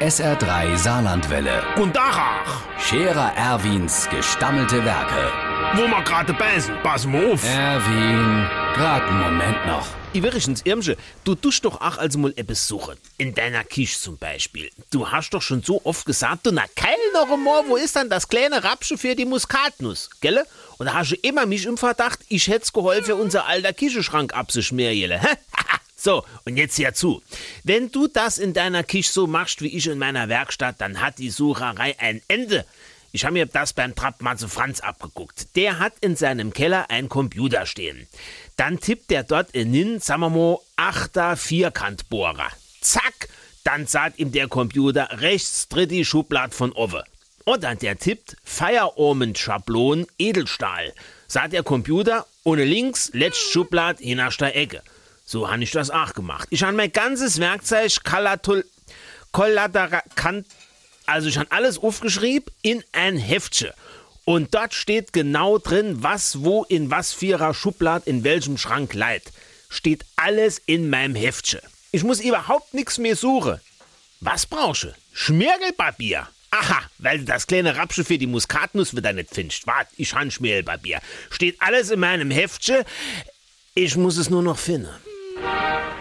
SR3 Saarlandwelle. Und Dachach, Scherer Erwins gestammelte Werke. wo ma gerade beißen, pass mal auf. Erwin, grad einen Moment noch. Übrigens, Irmsche, du tust doch auch also mal etwas suchen. In deiner Kisch zum Beispiel. Du hast doch schon so oft gesagt, du na kein noch einmal, wo ist dann das kleine Rapsche für die Muskatnuss, gell? Und da hast du immer mich im Verdacht, ich hätt's geholfen, unser alter Kischeschrank abzuschmieren, hä? So, und jetzt hör zu. Wenn du das in deiner Kisch so machst wie ich in meiner Werkstatt, dann hat die Sucherei ein Ende. Ich habe mir das beim Trappmatze Franz abgeguckt. Der hat in seinem Keller einen Computer stehen. Dann tippt der dort in, sagen wir mal, achter Vierkantbohrer. Zack, dann sagt ihm der Computer rechts dritte Schublade von Owe. Und dann der tippt Feierabend-Schablon Edelstahl. Sagt der Computer, ohne links, letzte Schublade, hinterster Ecke. So habe ich das auch gemacht. Ich habe mein ganzes Werkzeug Kalatul, Kollaterakant, also ich habe alles aufgeschrieben in ein Heftchen. Und dort steht genau drin, was wo in was vierer Schublade in welchem Schrank leiht. Steht alles in meinem Heftchen. Ich muss überhaupt nichts mehr suchen. Was brauchst du? Schmirgelpapier. Aha, weil du das kleine Rapsche für die Muskatnuss wieder nicht findest. Wart, ich han Schmirgelpapier. Steht alles in meinem Heftchen. Ich muss es nur noch finden. Thank you.